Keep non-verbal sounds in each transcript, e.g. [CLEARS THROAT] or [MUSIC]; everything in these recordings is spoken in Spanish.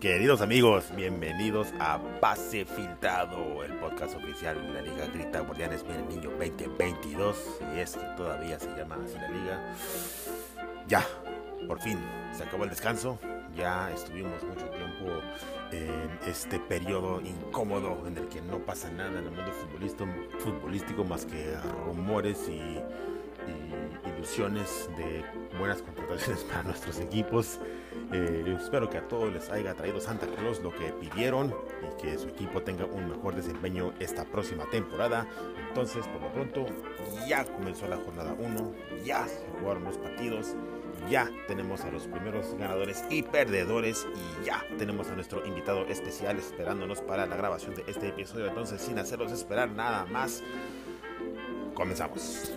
Queridos amigos, bienvenidos a Pase Filtrado, el podcast oficial de la Liga Grita Guardianes el Niño 2022. Y es que todavía se llama así la liga. Ya, por fin, se acabó el descanso. Ya estuvimos mucho tiempo en este periodo incómodo en el que no pasa nada en el mundo futbolístico más que rumores y ilusiones de buenas contrataciones [LAUGHS] para nuestros equipos. Eh, espero que a todos les haya traído Santa Claus lo que pidieron y que su equipo tenga un mejor desempeño esta próxima temporada. Entonces, por lo pronto, ya comenzó la jornada 1, ya se jugaron los partidos, ya tenemos a los primeros ganadores y perdedores y ya tenemos a nuestro invitado especial esperándonos para la grabación de este episodio. Entonces, sin hacerlos esperar nada más, comenzamos.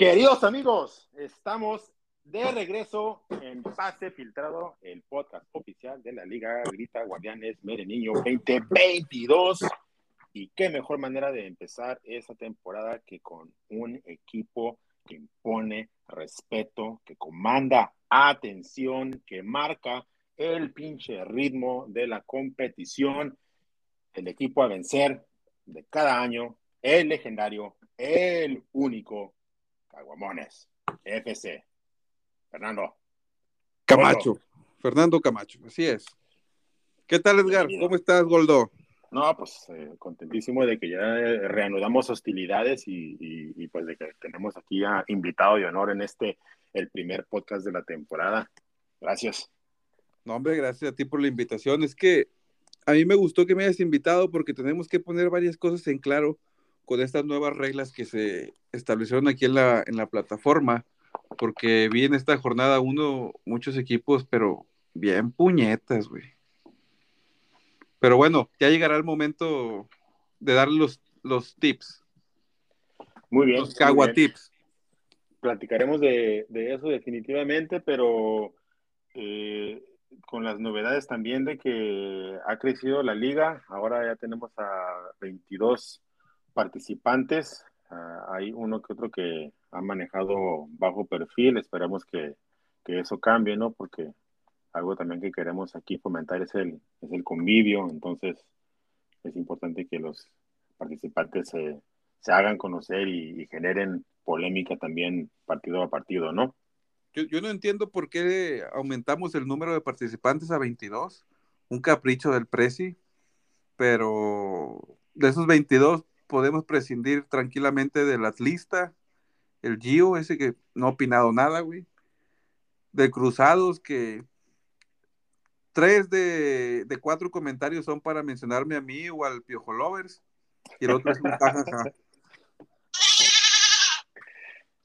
Queridos amigos, estamos de regreso en Pase Filtrado, el podcast oficial de la Liga Grita Guardianes Niño 2022. Y qué mejor manera de empezar esta temporada que con un equipo que impone respeto, que comanda atención, que marca el pinche ritmo de la competición. El equipo a vencer de cada año, el legendario, el único Caguamones, FC. Fernando. Camacho. Fernando Camacho, así es. ¿Qué tal, Edgar? ¿Cómo estás, Goldo? No, pues eh, contentísimo de que ya reanudamos hostilidades y, pues de que tenemos aquí a invitado de honor en este, el primer podcast de la temporada. Gracias. No, hombre, gracias a ti por la invitación. Es que a mí me gustó que me hayas invitado porque tenemos que poner varias cosas en claro con estas nuevas reglas que se establecieron aquí en la, en la plataforma, porque vi en esta jornada uno, muchos equipos, pero bien puñetas, güey. Pero bueno, ya llegará el momento de dar los, los tips. Muy bien. Los cagua tips. Platicaremos de, de, eso definitivamente, pero eh, con las novedades también de que ha crecido la liga. Ahora ya tenemos a 22 participantes. Ah, hay uno que otro que ha manejado bajo perfil. Esperamos que, eso cambie, ¿no? Porque algo también que queremos aquí fomentar es el, es el convivio. Entonces, es importante que los participantes se, hagan conocer y, generen polémica también partido a partido, ¿no? Yo, yo, no entiendo por qué aumentamos el número de participantes a 22, un capricho del Prezi, pero de esos 22, podemos prescindir tranquilamente del atlista, el Gio, ese que no ha opinado nada, güey. De Cruzados, que tres de, cuatro comentarios son para mencionarme a mí o al Piojo Lovers, y el otro es un [LAUGHS]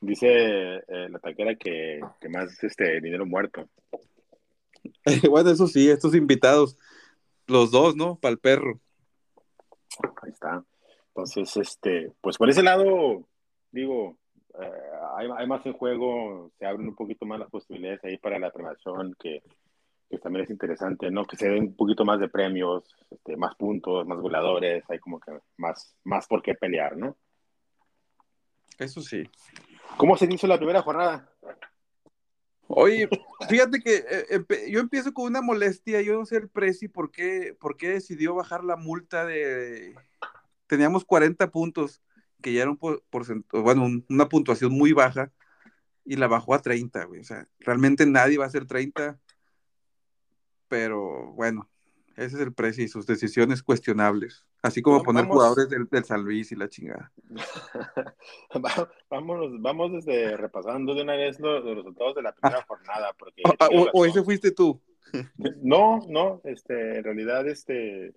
Dice eh, la taquera que, que, más este dinero muerto. [LAUGHS] bueno, eso sí, estos invitados, los dos, ¿no? Para el perro. Ahí está. Entonces, este, pues por ese lado, digo, eh, hay, más en juego, se abren un poquito más las posibilidades ahí para la premiación, que, también es interesante, ¿no? Que se den un poquito más de premios, este, más puntos, más goleadores, hay como que más, más por qué pelear, ¿no? Eso sí. ¿Cómo se hizo la primera jornada? Oye, fíjate que eh, yo empiezo con una molestia, yo no sé el Prezi por qué, por qué decidió bajar la multa de teníamos 40 puntos, que ya era un bueno, una puntuación muy baja, y la bajó a 30, güey. O sea, realmente nadie va a ser 30, pero bueno, ese es el precio y sus decisiones cuestionables. Así como poner jugadores del, del, San Luis y la chingada. [LAUGHS] Vámonos, vamos desde repasando de una vez los, resultados de la primera ah. jornada. Porque ah, o, ese fuiste tú. No, no, este, en realidad, este,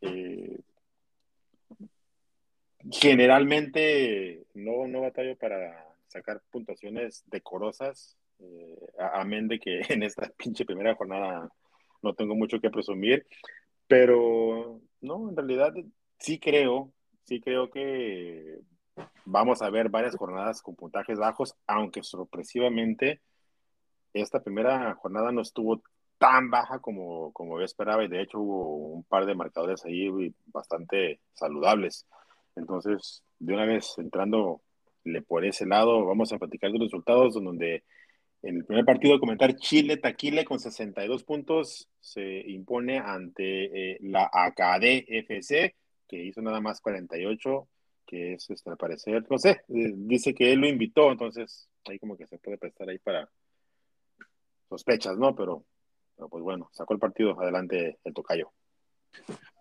eh, generalmente no, no batallo para sacar puntuaciones decorosas, eh, amén de que [LAUGHS] en esta pinche primera jornada no tengo mucho que presumir, pero no, en realidad sí creo, sí creo que vamos a ver varias jornadas con puntajes bajos, aunque sorpresivamente esta primera jornada no estuvo tan baja como, como yo esperaba y de hecho hubo un par de marcadores ahí bastante saludables. Entonces, de una vez entrando por ese lado. Vamos a platicar los resultados donde en el primer partido comentar Chile Taquile con 62 puntos se impone ante eh, la AKD FC que hizo nada más 48 que es este, al parecer, no sé, eh, dice que él lo invitó, entonces ahí como que se puede prestar ahí para sospechas, ¿no? Pero, pues bueno, sacó el partido adelante el tocayo.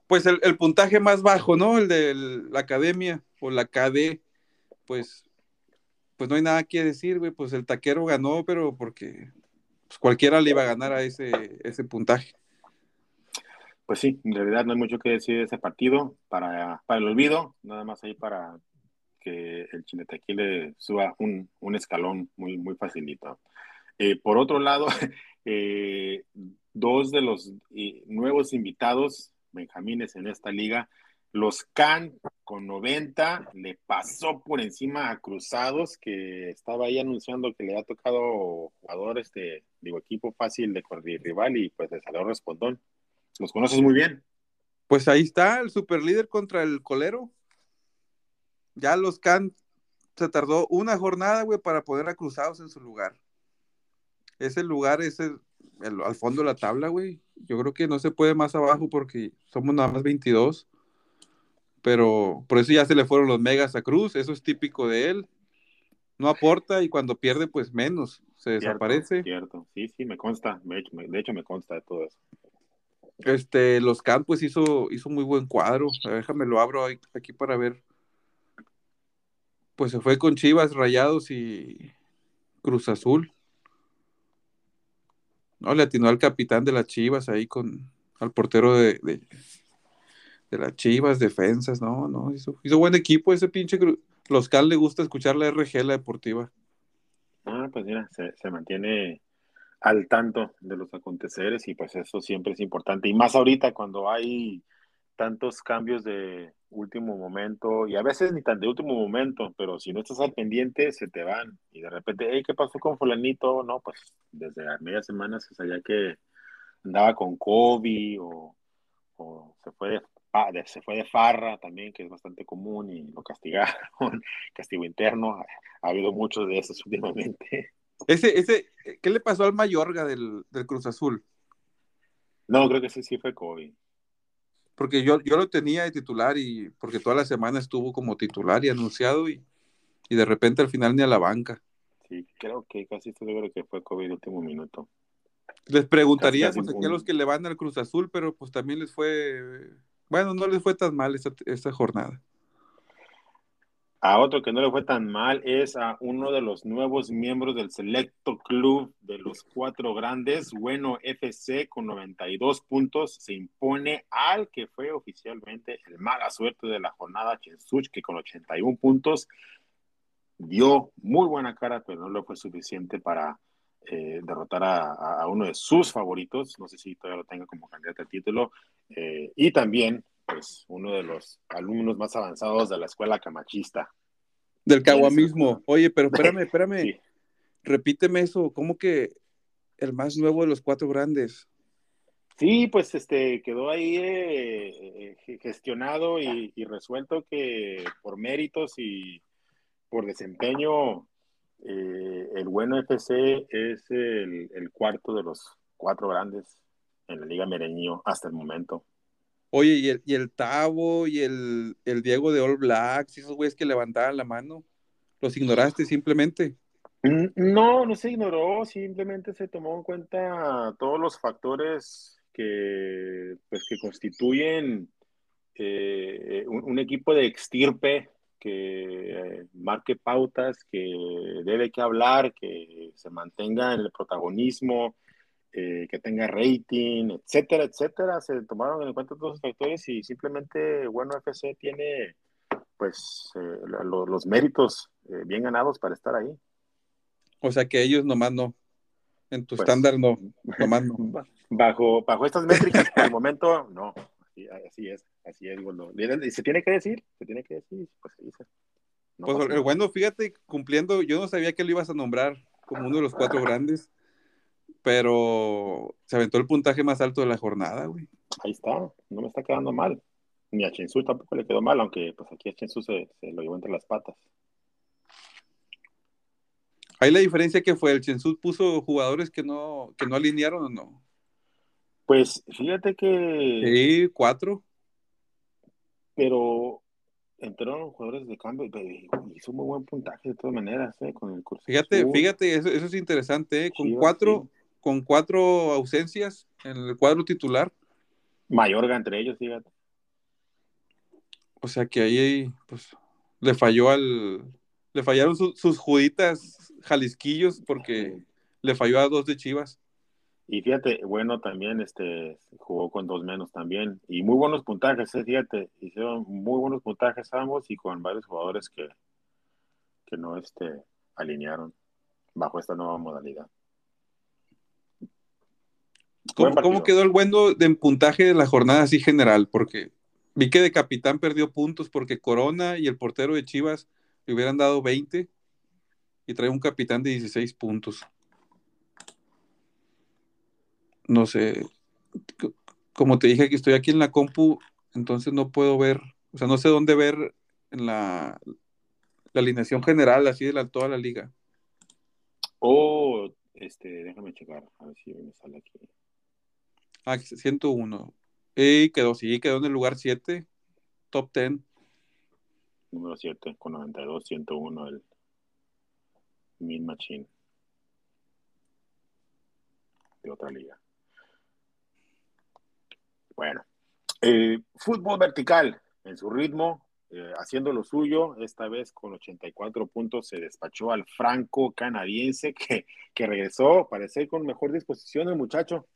Pues el, puntaje más bajo, ¿no? El de la academia o la KD, pues pues no hay nada que decir, güey, pues el taquero ganó, pero porque pues, cualquiera le iba a ganar a ese, ese puntaje. Pues sí, en realidad no hay mucho que decir de ese partido para, para el olvido, nada más ahí para que el le suba un, un escalón muy, muy facilito. Eh, por otro lado, [LAUGHS] eh, dos de los eh, nuevos invitados, benjamines en esta liga, los Can con 90 le pasó por encima a Cruzados, que estaba ahí anunciando que le ha tocado jugadores de, digo, equipo fácil de rival y pues le salió respondón. ¿Los conoces muy bien? Pues ahí está, el superlíder contra el colero. Ya los Can se tardó una jornada, güey, para poner a Cruzados en su lugar. Ese lugar es el, al fondo de la tabla, güey. Yo creo que no se puede más abajo porque somos nada más 22 pero por eso ya se le fueron los megas a Cruz, eso es típico de él. No aporta y cuando pierde, pues menos, se desaparece. Cierto, sí, sí, me consta, de hecho me consta de todo eso. Este, los Campos hizo, hizo muy buen cuadro, déjame lo abro aquí para ver. Pues se fue con Chivas, Rayados y Cruz Azul. No, le atinó al capitán de las Chivas ahí con al portero de, de las Chivas, defensas, no, no, hizo, buen equipo ese pinche. Los Cal le gusta escuchar la RG, la deportiva. Ah, pues mira, se, se, mantiene al tanto de los aconteceres y pues eso siempre es importante. Y más ahorita cuando hay tantos cambios de último momento y a veces ni tan de último momento, pero si no estás al pendiente se te van y de repente, hey, ¿qué pasó con fulanito? No, pues desde a media semana se sabía que andaba con COVID o, o se fue de Ah, se fue de farra también, que es bastante común y lo castigaron, [LAUGHS] castigo interno, ha, habido muchos de esos últimamente. Ese, ese, ¿qué le pasó al Mayorga del, del Cruz Azul? No, creo que ese sí fue COVID. Porque yo, yo lo tenía de titular y porque toda la semana estuvo como titular y anunciado y, y de repente al final ni a la banca. Sí, creo que casi estoy seguro que fue COVID último minuto. Les preguntaría pues, aquí a los que le van al Cruz Azul, pero pues también les fue bueno, no les fue tan mal esta, jornada. A otro que no le fue tan mal es a uno de los nuevos miembros del selecto club de los cuatro grandes, Bueno FC, con 92 puntos, se impone al que fue oficialmente el mala suerte de la jornada, Chensuch, que con 81 puntos dio muy buena cara, pero no le fue suficiente para eh, derrotar a, uno de sus favoritos, no sé si todavía lo tenga como candidato al título, eh, y también, pues, uno de los alumnos más avanzados de la escuela camachista. Del caguamismo. Oye, pero [LAUGHS] espérame, espérame. Repíteme eso, ¿cómo que el más nuevo de los cuatro grandes? Sí, pues este quedó ahí eh, gestionado y, resuelto que por méritos y por desempeño eh, el bueno FC es el, cuarto de los cuatro grandes en la Liga Mereño hasta el momento. Oye, ¿y el, y el Tavo y el, Diego de All Blacks, esos güeyes que levantaban la mano, los ignoraste simplemente? Mm, no, no se ignoró, simplemente se tomó en cuenta todos los factores que, pues, que constituyen eh, un, equipo de extirpe que marque pautas, que debe que hablar, que se mantenga en el protagonismo, eh, que tenga rating, etcétera, etcétera. Se tomaron en cuenta todos los factores y simplemente Bueno FC tiene pues eh, los méritos eh, bien ganados para estar ahí. O sea que ellos nomás no. En tu pues, estándar no, nomás no. [LAUGHS] Bajo, bajo estas métricas, por el momento, no. Así, es, así es, bueno. Y se tiene que decir, se tiene que decir, pues se dice. pues el bueno, fíjate, cumpliendo, yo no sabía que lo ibas a nombrar como uno de los cuatro grandes, pero se aventó el puntaje más alto de la jornada, güey. Ahí está, no me está quedando mal. Ni a Chensu tampoco le quedó mal, aunque pues aquí a Chensu se, se lo llevó entre las patas. Ahí la diferencia que fue, el Chensud puso jugadores que no, que no alinearon o no. Pues fíjate que. Sí, cuatro. Pero entraron jugadores de cambio y hizo muy buen puntaje de todas maneras, ¿eh? Con el curso. Fíjate, fíjate, eso, eso, es interesante, ¿eh? Con cuatro, con cuatro ausencias en el cuadro titular. Mayorga entre ellos, fíjate. O sea que ahí, pues, le falló al. Le fallaron sus juditas jalisquillos porque le falló a dos de Chivas. Y fíjate, bueno, también este jugó con dos menos también. Y muy buenos puntajes, ¿eh? fíjate, hicieron muy buenos puntajes ambos y con varios jugadores que, que no este, alinearon bajo esta nueva modalidad. ¿Cómo, quedó el bueno de puntaje de la jornada así general? Porque vi que de capitán perdió puntos porque Corona y el portero de Chivas le hubieran dado 20 y trae un capitán de 16 puntos. No sé, como te dije que estoy aquí en la compu, entonces no puedo ver, o sea, no sé dónde ver en la, la alineación general así de la, toda la liga. Oh, este, déjame checar, a ver si me sale aquí. Ah, 101. Y quedó, sí, quedó en el lugar 7, top 10. Número 7, con 92, 101 el Min Machine. De otra liga. Bueno, eh, fútbol vertical en su ritmo, eh, haciendo lo suyo, esta vez con 84 puntos se despachó al franco canadiense [LAUGHS] que, que regresó, parece con mejor disposición el muchacho.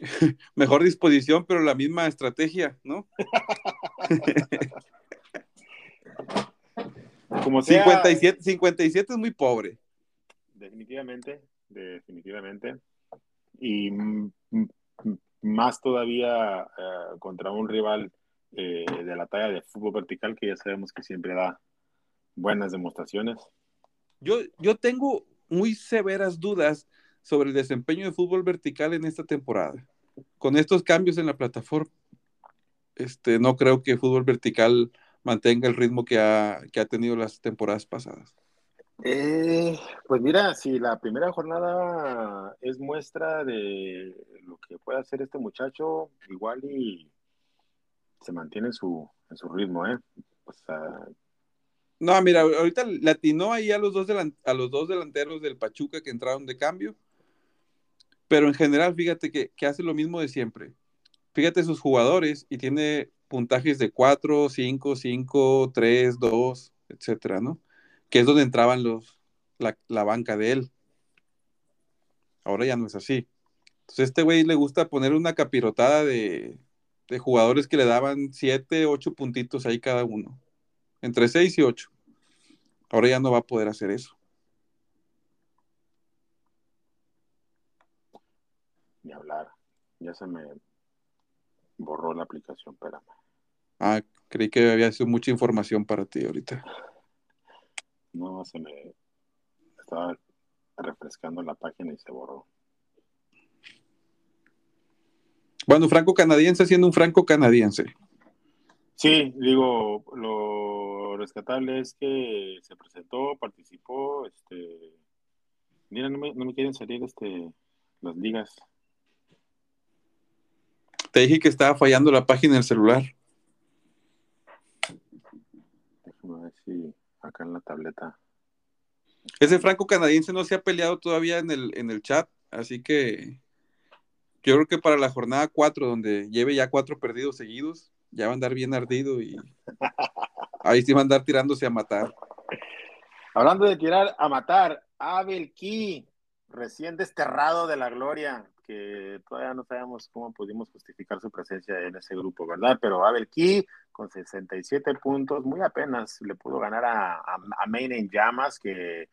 [LAUGHS] mejor disposición, pero la misma estrategia, ¿no? [LAUGHS] Como 57, 57 es muy pobre. Definitivamente, definitivamente. Y más todavía eh, contra un rival eh, de la talla de fútbol vertical que ya sabemos que siempre da buenas demostraciones. Yo, yo tengo muy severas dudas sobre el desempeño de fútbol vertical en esta temporada. Con estos cambios en la plataforma, este, no creo que fútbol vertical mantenga el ritmo que ha, que ha tenido las temporadas pasadas. Eh, pues mira, si la primera jornada es muestra de lo que puede hacer este muchacho, igual y se mantiene en su, en su ritmo, ¿eh? no, mira, ahorita latinó ahí a los, dos a los dos delanteros del Pachuca que entraron de cambio, pero en general, fíjate que, que hace lo mismo de siempre. Fíjate sus jugadores y tiene puntajes de 4, 5, 5, 3, 2, etcétera, ¿no? que es donde entraban los, la, banca de él. Ahora ya no es así. Entonces, este güey le gusta poner una capirotada de, de jugadores que le daban 7, 8 puntitos ahí cada uno. Entre 6 y 8. Ahora ya no va a poder hacer eso. Ni hablar. Ya se me borró la aplicación, espérame. Ah, creí que había sido mucha información para ti ahorita. No, se me estaba refrescando la página y se borró. Bueno, franco canadiense siendo un franco canadiense. Sí, digo, lo rescatable es que se presentó, participó, este, mira, no me, no me quieren salir este las ligas. Te dije que estaba fallando la página del celular. Déjame ver si acá en la tableta. Ese franco canadiense no se ha peleado todavía en el, en el chat, así que yo creo que para la jornada 4, donde lleve ya cuatro perdidos seguidos, ya va a andar bien ardido y [LAUGHS] ahí sí va a andar tirándose a matar. Hablando de tirar a matar, Abel Key, recién desterrado de la gloria, que todavía no sabemos cómo pudimos justificar su presencia en ese grupo, ¿verdad? Pero Abel Key con 67 puntos, muy apenas le pudo ganar a, a, Maine en llamas, que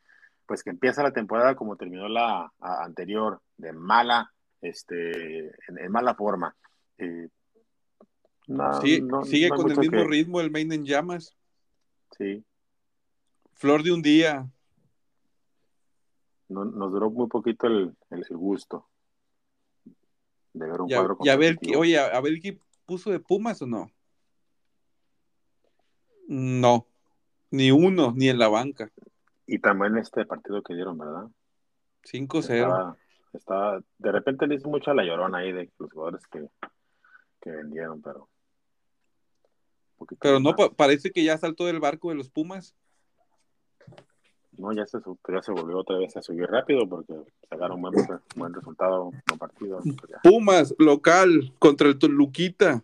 pues que empieza la temporada como terminó la anterior, de mala, este, en, mala forma. Eh, sigue con el mismo ritmo el Maine en llamas. Sí. Flor de un día. nos duró muy poquito el, gusto de ver un cuadro Y a ver, oye, a ver qué puso de Pumas o no. No, ni uno, ni en la banca. Y también este partido que dieron, ¿verdad? 5-0. Estaba, de repente le hizo mucho a la llorona ahí de los jugadores que, que vendieron, pero. Pero no, parece que ya saltó del barco de los Pumas. No, ya se, ya se volvió otra vez a subir rápido porque sacaron buen, buen resultado, partido. Pues Pumas, local, contra el Toluquita.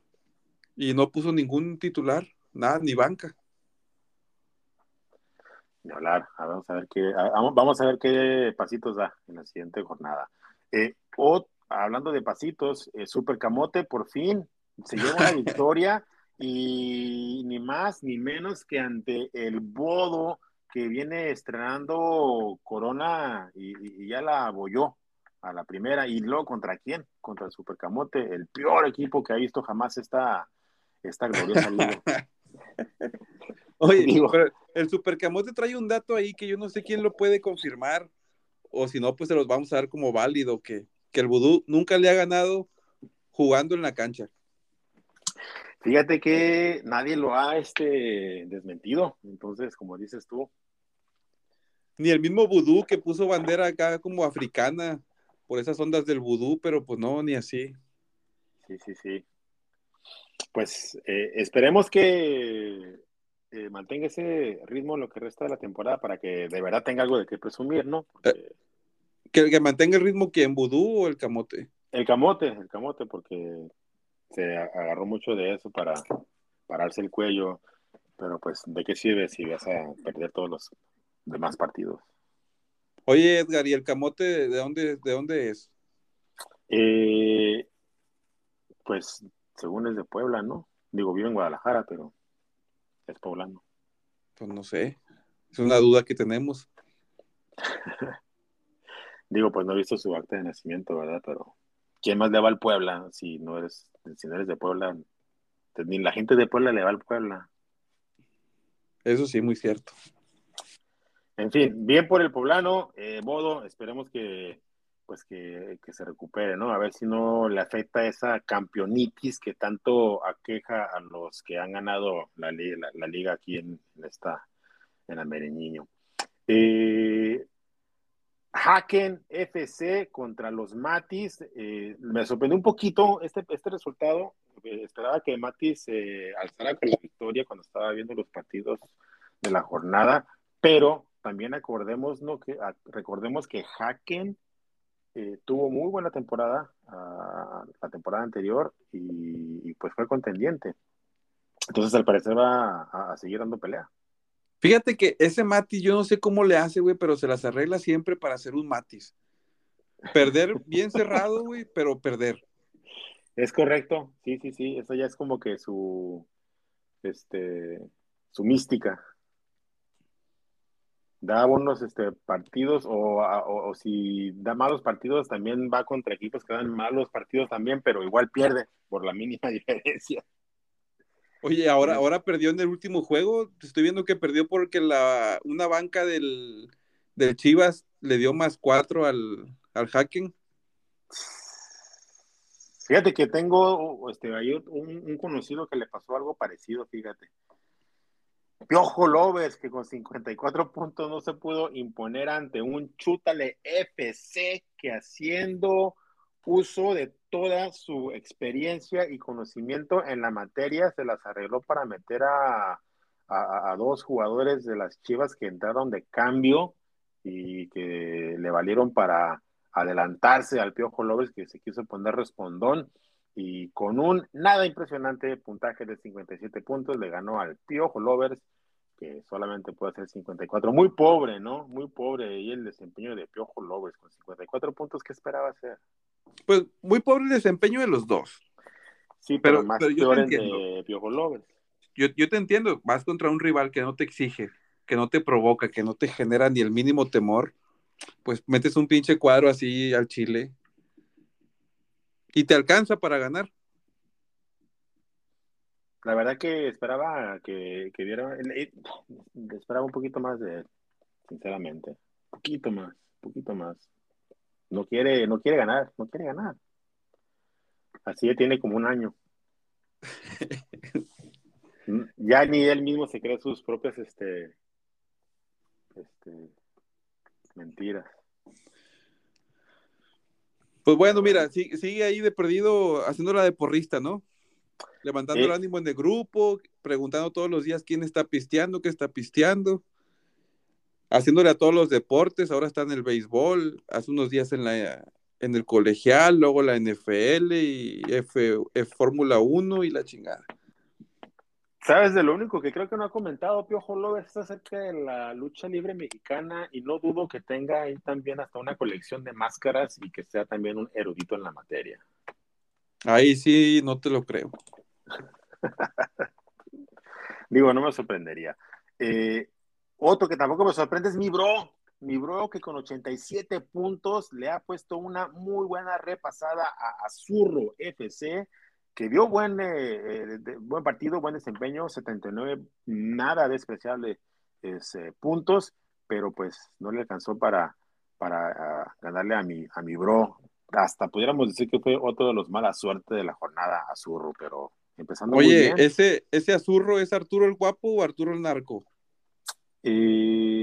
Y no puso ningún titular, nada, ni banca. Ni hablar, vamos a ver qué, vamos a ver qué pasitos da en la siguiente jornada. Eh, hablando de pasitos, eh, Super Camote por fin se lleva una [LAUGHS] victoria y ni más ni menos que ante el Bodo que viene estrenando Corona y, ya la abolló a la primera. ¿Y luego contra quién? Contra el Supercamote, el peor equipo que ha visto jamás esta, esta gloriosa liga. [LAUGHS] Oye, Digo, pero el Supercamote trae un dato ahí que yo no sé quién lo puede confirmar, o si no, pues se los vamos a dar como válido, que, que el Vudú nunca le ha ganado jugando en la cancha. Fíjate que nadie lo ha este, desmentido, entonces, como dices tú, ni el mismo vudú que puso bandera acá como africana por esas ondas del vudú, pero pues no, ni así. Sí, sí, sí. Pues eh, esperemos que eh, mantenga ese ritmo lo que resta de la temporada para que de verdad tenga algo de qué presumir, ¿no? Eh, que, que mantenga el ritmo que en vudú o el camote. El camote, el camote, porque se agarró mucho de eso para pararse el cuello, pero pues ¿de qué sirve si vas a perder todos los de más partidos. Oye, Edgar, ¿y el camote de dónde, de dónde es? Eh, pues según es de Puebla, ¿no? Digo, vive en Guadalajara, pero es poblano. Pues no sé, es una duda que tenemos. [LAUGHS] Digo, pues no he visto su acta de nacimiento, ¿verdad? Pero ¿quién más le va al Puebla si no eres, si no eres de Puebla? Ni la gente de Puebla le va al Puebla. Eso sí, muy cierto. En fin, bien por el poblano, eh, Modo, esperemos que pues que, se recupere, ¿no? A ver si no le afecta esa campeonitis que tanto aqueja a los que han ganado la, la, liga aquí en, esta, en Amereñiño. Eh, Haken FC contra los Matis. Eh, me sorprendió un poquito este, este resultado. Eh, esperaba que Matis alzara con la victoria cuando estaba viendo los partidos de la jornada, pero también acordemos, ¿no? que, recordemos que Haken eh, tuvo muy buena temporada ah, la temporada anterior y, pues fue contendiente. Entonces al parecer va a, seguir dando pelea. Fíjate que ese Matis, yo no sé cómo le hace, güey, pero se las arregla siempre para hacer un Matis. Perder bien cerrado, güey, pero perder. Es correcto, sí, sí, sí, eso ya es como que su, este, su mística da buenos este, partidos o, si da malos partidos también va contra equipos que dan malos partidos también, pero igual pierde por la mínima [LAUGHS] diferencia. Oye, ahora, ahora perdió en el último juego. Estoy viendo que perdió porque la, una banca del, Chivas le dio más cuatro al, al hacking. Fíjate que tengo este, un, un conocido que le pasó algo parecido, fíjate. Piojo Lovers, que con 54 puntos no se pudo imponer ante un Chútale FC que haciendo uso de toda su experiencia y conocimiento en la materia se las arregló para meter a, dos jugadores de las Chivas que entraron de cambio y que le valieron para adelantarse al Piojo Lovers que se quiso poner respondón y con un nada impresionante puntaje de 57 puntos le ganó al Piojo Lovers que solamente puede hacer 54. Muy pobre, ¿no? Muy pobre y el desempeño de Piojo Lovers con 54 puntos, ¿qué esperaba hacer? Pues muy pobre el desempeño de los dos. Sí, pero, más yo de Piojo Lovers. Yo, yo te entiendo, vas contra un rival que no te exige, que no te provoca, que no te genera ni el mínimo temor, pues metes un pinche cuadro así al Chile y te alcanza para ganar. La verdad que esperaba que, que diera, esperaba un poquito más de él, sinceramente. Un poquito más, un poquito más. No quiere, no quiere ganar, no quiere ganar. Así ya tiene como un año. [LAUGHS] ya ni él mismo se cree sus propias este, este Mentiras. Pues bueno, mira, sigue, ahí de perdido haciéndola de porrista, ¿no? Levantando el ánimo en el grupo, preguntando todos los días quién está pisteando, qué está pisteando, haciéndole a todos los deportes, ahora está en el béisbol, hace unos días en la en el colegial, luego la NFL y F, F Fórmula 1 y la chingada. ¿Sabes de lo único que creo que no ha comentado Piojo López es acerca de la lucha libre mexicana y no dudo que tenga ahí también hasta una colección de máscaras y que sea también un erudito en la materia. Ahí sí, no te lo creo. [LAUGHS] Digo, no me sorprendería. Eh, otro que tampoco me sorprende es mi bro, mi bro que con 87 puntos le ha puesto una muy buena repasada a Azurro FC que dio buen, eh, eh, buen partido, buen desempeño, 79, nada despreciable es, eh, puntos, pero pues no le alcanzó para, para ah, ganarle a mi, a mi bro. Hasta pudiéramos decir que fue otro de los mala suerte de la jornada Azurro, pero empezando Oye, muy bien. ¿ese, ¿ese Azurro es Arturo el Guapo o Arturo el Narco?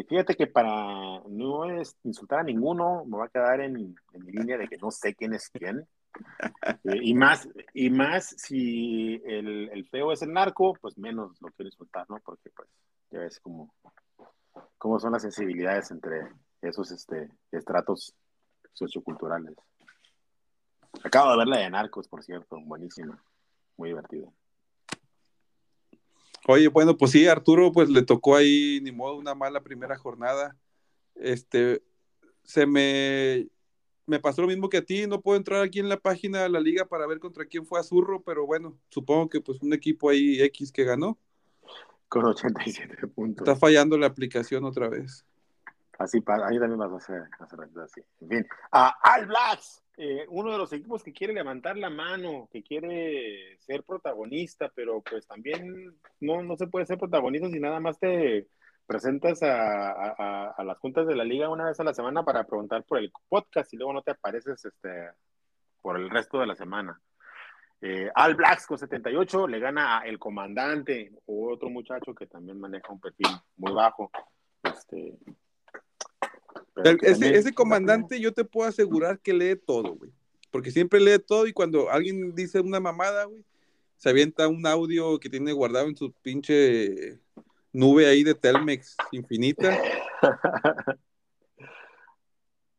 fíjate que para no es insultar a ninguno, me va a quedar en, en mi línea de que no sé quién es quién. Eh, y más, y más si el, feo es el narco, pues menos lo quiero insultar, ¿no? Porque pues ya ves cómo, cómo son las sensibilidades entre esos este, estratos socioculturales. Acabo de ver la de Narcos, por cierto, buenísima, muy divertida. Oye, bueno, pues sí, Arturo, pues le tocó ahí, ni modo, una mala primera jornada. Este, se me me pasó lo mismo que a ti, no puedo entrar aquí en la página de la liga para ver contra quién fue Azurro, pero bueno, supongo que pues un equipo ahí X que ganó. Con 87 puntos. Está fallando la aplicación otra vez. Así, ahí también vas a hacer, así. En fin, a Al Blacks, eh, uno de los equipos que quiere levantar la mano, que quiere ser protagonista, pero pues también no, no se puede ser protagonista si nada más te presentas a, las juntas de la liga una vez a la semana para preguntar por el podcast y luego no te apareces este, por el resto de la semana. Eh, Al Blacks con 78 le gana a el comandante, otro muchacho que también maneja un perfil muy bajo. Este, ese, ese, comandante yo te puedo asegurar que lee todo, güey. Porque siempre lee todo y cuando alguien dice una mamada, güey, se avienta un audio que tiene guardado en su pinche nube ahí de Telmex infinita. [LAUGHS]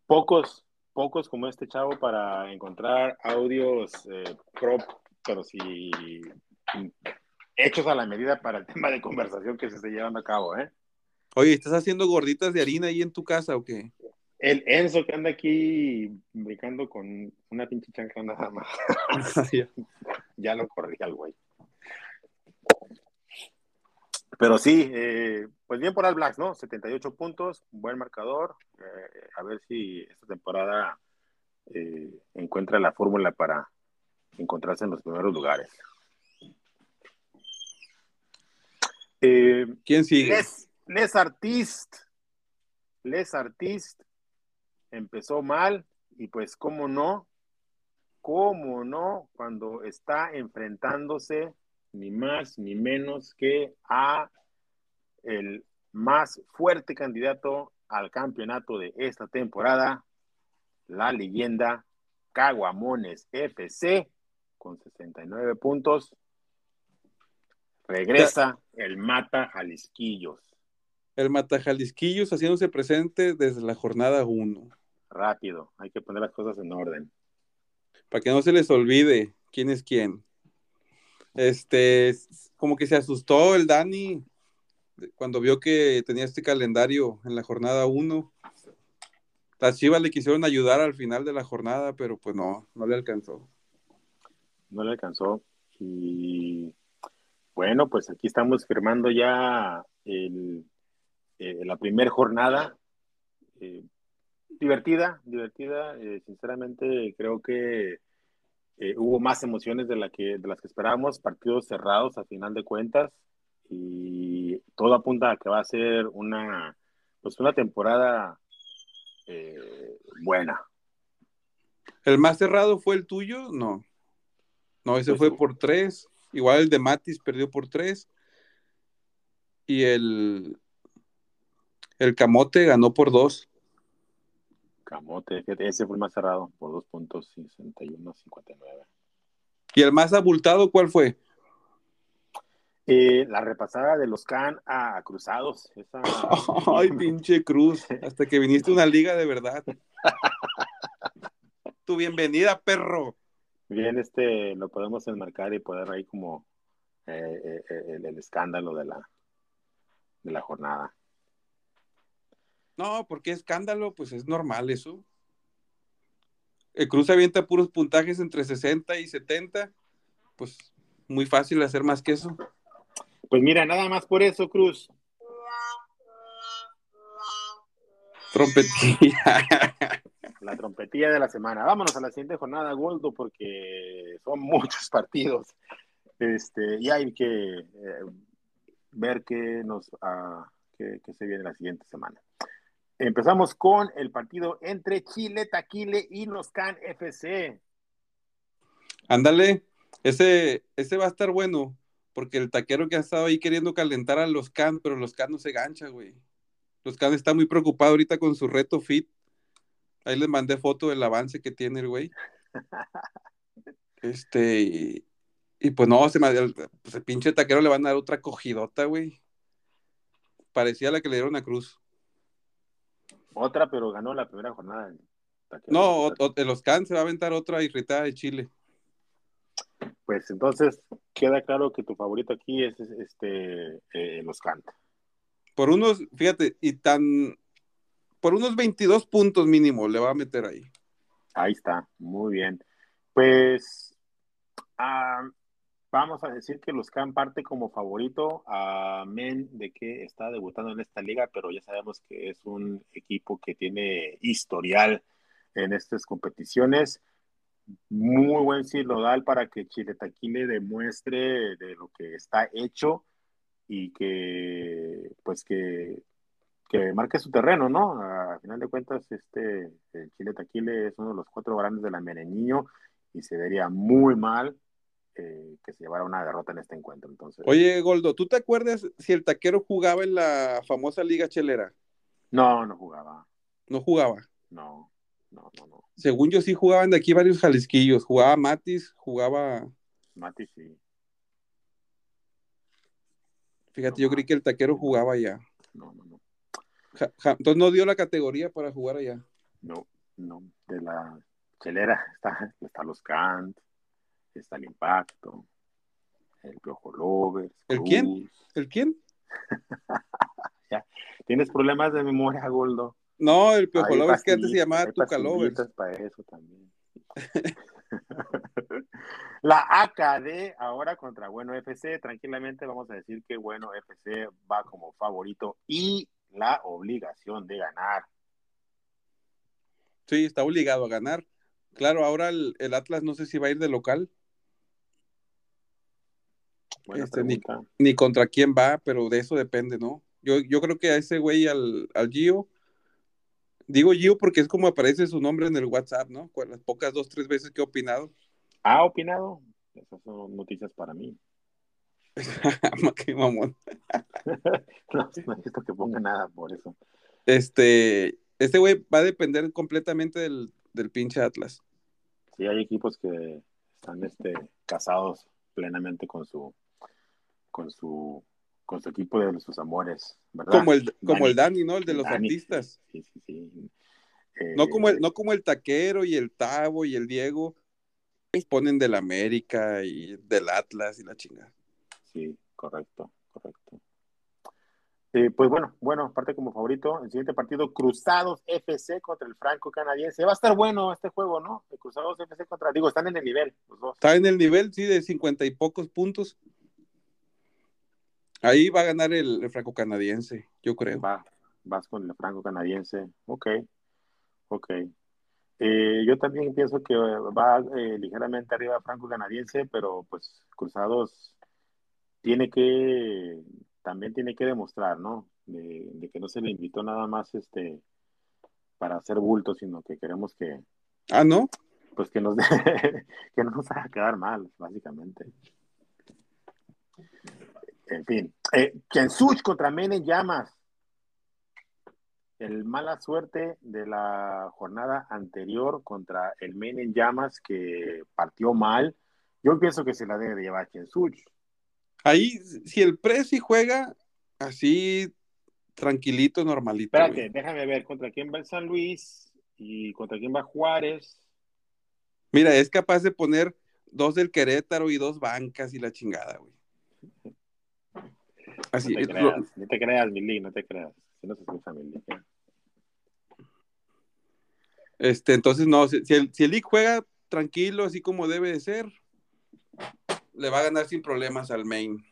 pocos, pocos como este chavo para encontrar audios eh, prop, pero sí hechos a la medida para el [LAUGHS] tema de conversación que se esté llevando a cabo, ¿eh? Oye, ¿estás haciendo gorditas de harina ahí en tu casa o qué? El Enzo que anda aquí brincando con una pinche chancla nada más. [LAUGHS] ya lo corrí al güey. Pero sí, eh, pues bien por Al Blacks, ¿no? 78 puntos, buen marcador. Eh, a ver si esta temporada eh, encuentra la fórmula para encontrarse en los primeros lugares. ¿Quién sigue? Les, Les Artist. Les Artist empezó mal y pues cómo no, cómo no, cuando está enfrentándose ni más ni menos que a el más fuerte candidato al campeonato de esta temporada, la leyenda Caguamones FC, con 69 puntos. Regresa el Mata Jalisquillos. El Mata Jalisquillos haciéndose presente desde la jornada 1. Rápido, hay que poner las cosas en orden. Para que no se les olvide quién es quién. Este, como que se asustó el Dani cuando vio que tenía este calendario en la jornada 1. Las Chivas le quisieron ayudar al final de la jornada, pero pues no, no le alcanzó. No le alcanzó. Y bueno, pues aquí estamos firmando ya el, eh, la primera jornada. Eh, divertida, divertida. Eh, sinceramente, creo que eh, hubo más emociones de, la que, de las que esperábamos, partidos cerrados a final de cuentas y todo apunta a que va a ser una, pues una temporada eh, buena. ¿El más cerrado fue el tuyo? No. No, ese pues fue por tres. Igual el de Matis perdió por tres. Y el, el Camote ganó por dos. Camote, ese fue el más cerrado por dos puntos, 61, 59. ¿Y el más abultado cuál fue? Eh, la repasada de los Can a Cruzados. Esa... [LAUGHS] Ay, pinche Cruz. Hasta que viniste a una liga de verdad. [LAUGHS] tu bienvenida, perro. Bien, este, lo podemos enmarcar y poder ahí como eh, eh, el, el, escándalo de la, de la jornada. No, porque escándalo, pues es normal eso. El Cruz avienta puros puntajes entre 60 y 70, pues muy fácil hacer más que eso. Pues mira, nada más por eso, Cruz. Trompetilla. [LAUGHS] La trompetilla de la semana. Vámonos a la siguiente jornada, Goldo, porque son muchos [LAUGHS] partidos. Este, y hay que eh, ver qué nos qué, qué se viene la siguiente semana. Empezamos con el partido entre Chile, Taquile y los Can FC. Ándale, ese, ese va a estar bueno, porque el taquero que ha estado ahí queriendo calentar a los Can, pero los Can no se gancha, güey. Los Can está muy preocupado ahorita con su reto fit. Ahí les mandé foto del avance que tiene el güey. [LAUGHS] Este, y, y pues no, se me, el, pues el pinche taquero le van a dar otra cogidota, güey. Parecía la que le dieron a Cruz. Otra, pero ganó la primera jornada. No, o, o, los Can se va a aventar otra irritada de Chile. Pues entonces queda claro que tu favorito aquí es este eh, Can. Por unos, fíjate, y tan por unos 22 puntos mínimo le va a meter ahí. Ahí está, muy bien. Pues uh, vamos a decir que los Can parte como favorito, amén de que está debutando en esta liga, pero ya sabemos que es un equipo que tiene historial en estas competiciones. Muy buen silodal para que Chile Taquile demuestre de lo que está hecho y que pues que, que marque su terreno, ¿no? A final de cuentas, este Taquile es uno de los cuatro grandes de la y se vería muy mal eh, que se llevara una derrota en este encuentro. Entonces, Oye, Goldo, ¿tú te acuerdas si el taquero jugaba en la famosa Liga Chelera? No, no jugaba. ¿No jugaba? No, no, no, no. Según yo sí jugaban de aquí varios jalisquillos. Jugaba Matis, jugaba... Matis sí. Fíjate, no, yo creí que el taquero jugaba allá. No, no, no. Ja, ja, entonces no dio la categoría para jugar allá. No, no. De la chelera [LAUGHS] está, está los Kant, está el Impacto, el Piojo Lovers. ¿El Cruz. quién? ¿El quién? [LAUGHS] ya. Tienes problemas de memoria, Goldo. No, el Piojo Lovers que antes se llamaba Tuca Lovers. para eso también. [LAUGHS] La AKD ahora contra Bueno FC. Tranquilamente vamos a decir que Bueno FC va como favorito y la obligación de ganar. Sí, está obligado a ganar. Claro, ahora el, el Atlas no sé si va a ir de local. Este, ni, ni, contra quién va, pero de eso depende, ¿no? Yo, yo creo que a ese güey, al, al Gio, digo Gio porque es como aparece su nombre en el WhatsApp, ¿no? Las pocas dos, tres veces que he opinado. ¿Ha opinado? Esas son noticias para mí. [LAUGHS] Qué mamón. [LAUGHS] no, no necesito que ponga nada por eso. Este, este güey va a depender completamente del, del pinche Atlas. Sí, hay equipos que están este, casados plenamente con su con su con su equipo de sus amores, ¿verdad? Como el, como Dani, el Dani, ¿no? El de los Dani, artistas. Sí, sí, sí. Eh, no, como el, no como el taquero y el Tavo y el Diego. Ponen del América y del Atlas y la chingada. Sí, correcto, correcto. Eh, pues bueno, bueno, aparte como favorito, el siguiente partido, Cruzados FC contra el Franco Canadiense. Va a estar bueno este juego, ¿no? El Cruzados FC contra, digo, están en el nivel, los dos. Está en el nivel, sí, de cincuenta y pocos puntos. Ahí va a ganar el, el Franco Canadiense, yo creo. Va, vas con el Franco Canadiense, ok, ok. Eh, yo también pienso que va eh, ligeramente arriba Franco Canadiense, pero pues Cruzados tiene que también tiene que demostrar, ¿no? De, de, que no se le invitó nada más este para hacer bulto, sino que queremos que ah no pues que nos [LAUGHS] que no nos haga quedar mal, básicamente. En fin, eh, Kensuch contra Menen Llamas. el mala suerte de la jornada anterior contra el en llamas que partió mal. Yo pienso que se la debe llevar Chensuch. Ahí, si el Prezi juega así tranquilito, normalito. Espérate, déjame ver contra quién va el San Luis y contra quién va Juárez. Mira, es capaz de poner dos del Querétaro y dos bancas y la chingada, güey. [LAUGHS] Así, no te creas, no te creas, Mili, no te creas. Si no se escucha Mili. Este, entonces, no, si, el, si el juega tranquilo, así como debe de ser, le va a ganar sin problemas al main.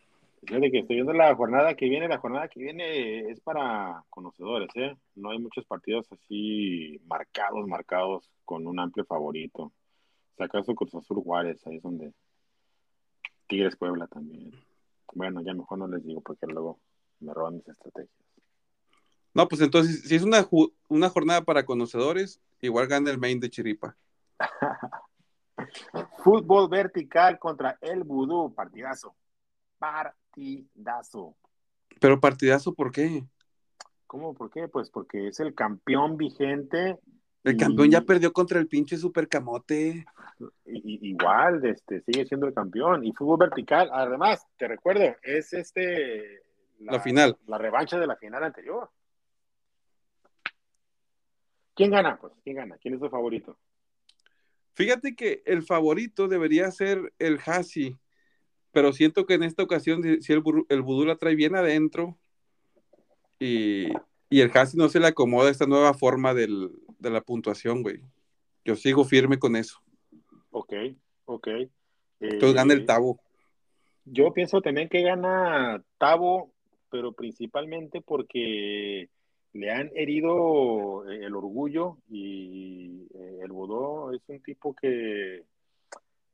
Fíjate que estoy viendo la jornada que viene, la jornada que viene es para conocedores, ¿eh? No hay muchos partidos así marcados, marcados con un amplio favorito. Si acaso Cruz Azul Juárez, ahí es donde Tigres Puebla también. Bueno, ya mejor no les digo porque luego me roban mis estrategias. No, pues entonces, si es una, una jornada para conocedores, igual gana el main de Chiripa. [LAUGHS] Fútbol vertical contra el Vudú, partidazo. Partidazo. Pero partidazo, ¿por qué? ¿Cómo? ¿Por qué? Pues porque es el campeón vigente. El campeón ya perdió contra el pinche supercamote. igual, este, sigue siendo el campeón. Y fútbol vertical, además, te recuerdo, es este la final. La revancha de la final anterior. ¿Quién gana? Pues, ¿quién gana? ¿Quién es tu favorito? Fíjate que el favorito debería ser el Hasi, pero siento que en esta ocasión, si el, el Vudú la trae bien adentro y, el Hasi no se le acomoda esta nueva forma de la puntuación, güey. Yo sigo firme con eso. Ok, ok. Entonces gana el eh, Tabo. Yo pienso también que gana Tabo, pero principalmente porque le han herido eh, el orgullo y eh, el Bodó es un tipo que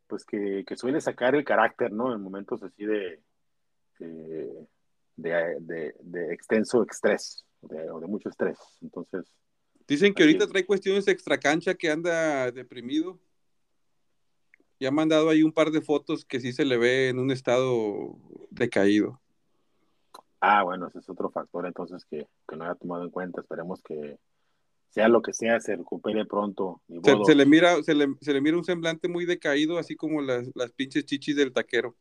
pues que, suele sacar el carácter, ¿no? En momentos así de, de, extenso estrés o de mucho estrés. Entonces. Dicen que ahorita trae cuestiones extra cancha que anda deprimido. Y ha mandado ahí un par de fotos que sí se le ve en un estado decaído. Ah, bueno, ese es otro factor entonces que, no haya tomado en cuenta. Esperemos que sea lo que sea, se recupere pronto. Se, le mira, se le, mira un semblante muy decaído, así como las, pinches chichis del taquero.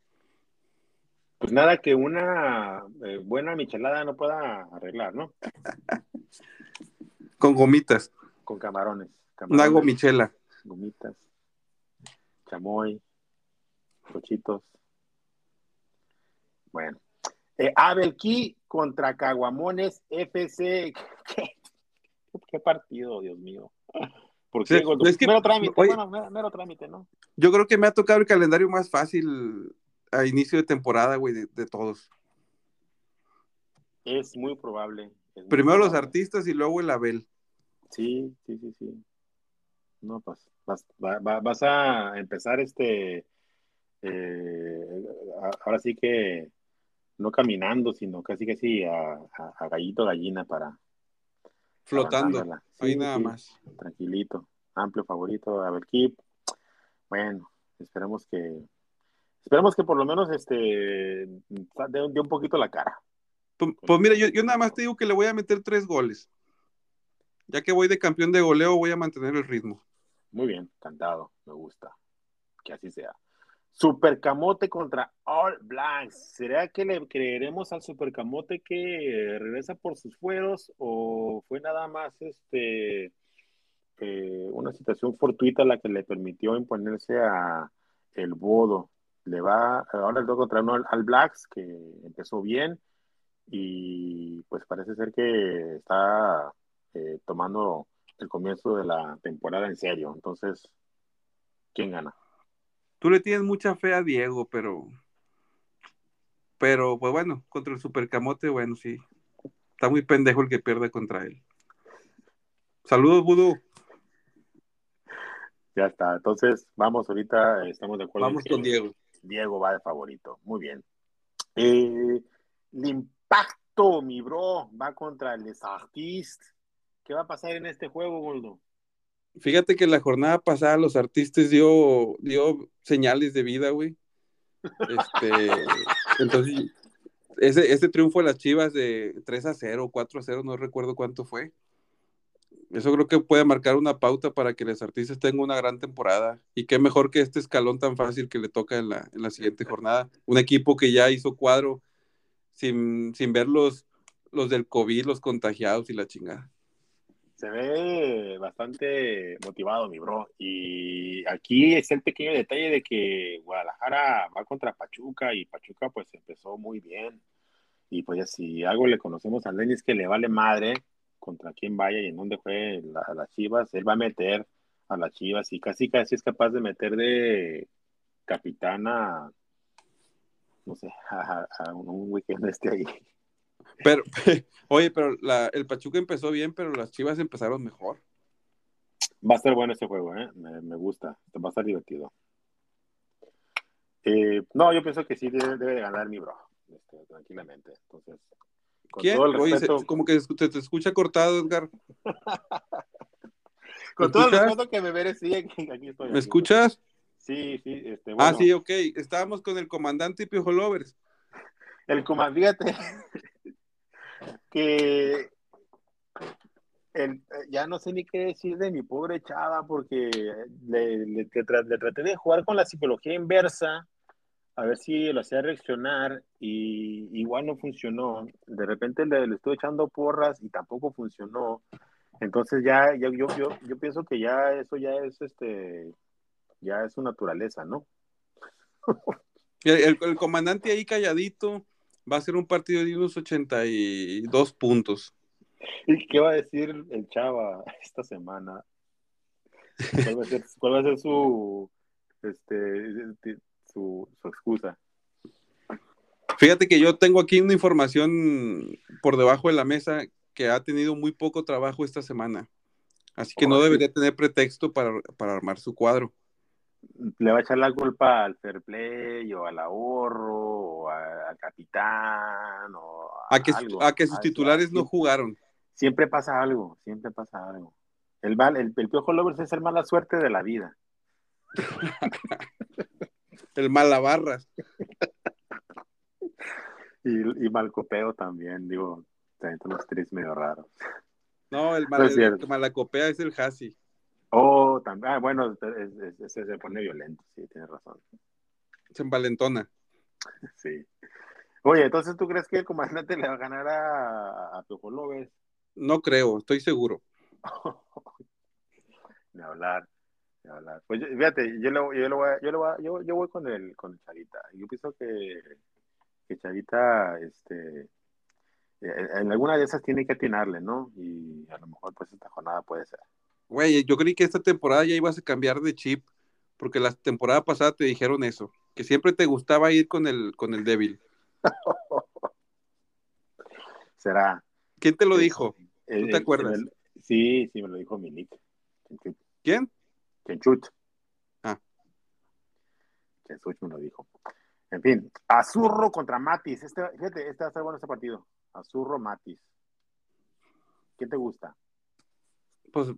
Pues nada que una eh, buena michelada no pueda arreglar, ¿no? [LAUGHS] Con gomitas. Con camarones. Una gomichela. Gomitas. Chamoy. Cochitos. Bueno. Eh, Abel Key contra Caguamones FC. ¿Qué, partido, Dios mío. ¿Por qué? es que, mero trámite, bueno, mero, trámite, ¿no? Yo creo que me ha tocado el calendario más fácil a inicio de temporada, güey, de, todos. Es muy probable. Primero los artistas y luego el Abel. Sí, sí, sí, sí. No, pues vas, vas a empezar este. Eh, ahora sí que no caminando, sino casi que sí a, gallito gallina para flotando. ahí nada más. Tranquilito, amplio favorito, a ver, Keep. Bueno, esperemos que esperemos que por lo menos este dé, un poquito la cara. Pues, pues mira, yo, yo, nada más te digo que le voy a meter tres goles. Ya que voy de campeón de goleo, voy a mantener el ritmo. Muy bien, cantado, me gusta. Que así sea. Supercamote contra All Blacks. ¿Será que le creeremos al Supercamote que regresa por sus fueros o fue nada más este eh, una situación fortuita la que le permitió imponerse a el Bodo? Le va ahora el contra uno al Blacks que empezó bien y pues parece ser que está eh, tomando el comienzo de la temporada en serio. Entonces, ¿quién gana? Tú le tienes mucha fe a Diego, pero. Pero, pues bueno, contra el Supercamote, bueno, sí. Está muy pendejo el que pierde contra él. Saludos, Vudú. Ya está. Entonces, vamos ahorita, estamos de acuerdo. Vamos con Diego. Diego va de favorito. Muy bien. Eh, el impacto, mi bro, va contra el Artistes. ¿Qué va a pasar en este juego, Goldo? Fíjate que la jornada pasada los artistas dio, dio señales de vida, güey. Este, [LAUGHS] entonces, ese, ese triunfo de las Chivas de 3 a 0, 4 a 0, no recuerdo cuánto fue. Eso creo que puede marcar una pauta para que los artistas tengan una gran temporada. Y qué mejor que este escalón tan fácil que le toca en la, en la siguiente jornada. Un equipo que ya hizo cuadro sin, sin ver los, los del COVID, los contagiados y la chingada. Se ve bastante motivado, mi bro. Y aquí es el pequeño detalle de que Guadalajara va contra Pachuca y Pachuca pues empezó muy bien. Y pues si algo le conocemos a Lenny es que le vale madre contra quién vaya y en dónde juegue a las Chivas, él va a meter a las Chivas y casi casi es capaz de meter de capitana, no sé, [LAUGHS] a, un weekend este ahí. Pero, [LAUGHS] oye, pero el Pachuca empezó bien, pero las Chivas empezaron mejor. Va a ser bueno ese juego, ¿eh? Me, gusta, va a estar divertido. Eh, no, yo pienso que sí debe, de ganar mi bro, este, tranquilamente. Entonces, ¿Quién? como que te, te escucha cortado, Edgar. [LAUGHS] Con todo el respeto que me merecí, [LAUGHS] aquí, estoy. ¿Me escuchas? Sí, sí. Este, Ah, sí, ok. Estábamos con el comandante Piojo Lovers. El comandante, que el, ya no sé ni qué decir de mi pobre chava, porque le, le, traté de jugar con la psicología inversa a ver si lo hacía reaccionar y igual no funcionó. De repente le, le estuve echando porras y tampoco funcionó. Entonces ya, yo, yo, yo pienso que ya eso ya es este, ya es su naturaleza, ¿no? [LAUGHS] el, el, comandante ahí calladito va a ser un partido de unos 82 puntos. ¿Y qué va a decir el Chava esta semana? ¿Cuál va a ser, cuál va a ser su, este, su, excusa. Fíjate que yo tengo aquí una información por debajo de la mesa que ha tenido muy poco trabajo esta semana. Así que no debería tener pretexto para, armar su cuadro. Le va a echar la culpa al fair play o al ahorro o al capitán o a, que, a que sus titulares no jugaron. Siempre pasa algo, siempre pasa algo. El, mal, el, el Piojo Lovers es el mala suerte de la vida. [LAUGHS] El malabarras. y, y malcopeo también, digo, también unos tres medio raros. No, el, mal, que malacopea es el Hasi. Oh, también, ah, bueno, ese se pone violento, sí, tienes razón. Se envalentona. Sí. Oye, entonces, ¿tú crees que el comandante le va a ganar a, a López? No creo, estoy seguro. [LAUGHS] de hablar. Pues fíjate, yo, lo, yo, lo voy, yo, lo voy, yo, yo, voy con el, con Chavita. Yo pienso que, que Chavita, este, eh, en alguna de esas tiene que atinarle, ¿no? Y a lo mejor pues esta jornada puede ser. Güey, yo creí que esta temporada ya ibas a cambiar de chip, porque la temporada pasada te dijeron eso, que siempre te gustaba ir con el, con el débil. [LAUGHS] Será. ¿Quién te lo dijo? ¿Tú te acuerdas? sí, sí, me lo dijo Milik. ¿Quién? Kenchut. Ah. Kenchut me lo dijo. En fin, Azurro contra Matis. Este, fíjate, este va a estar bueno este partido. Azurro Matis. ¿Qué te gusta? Pues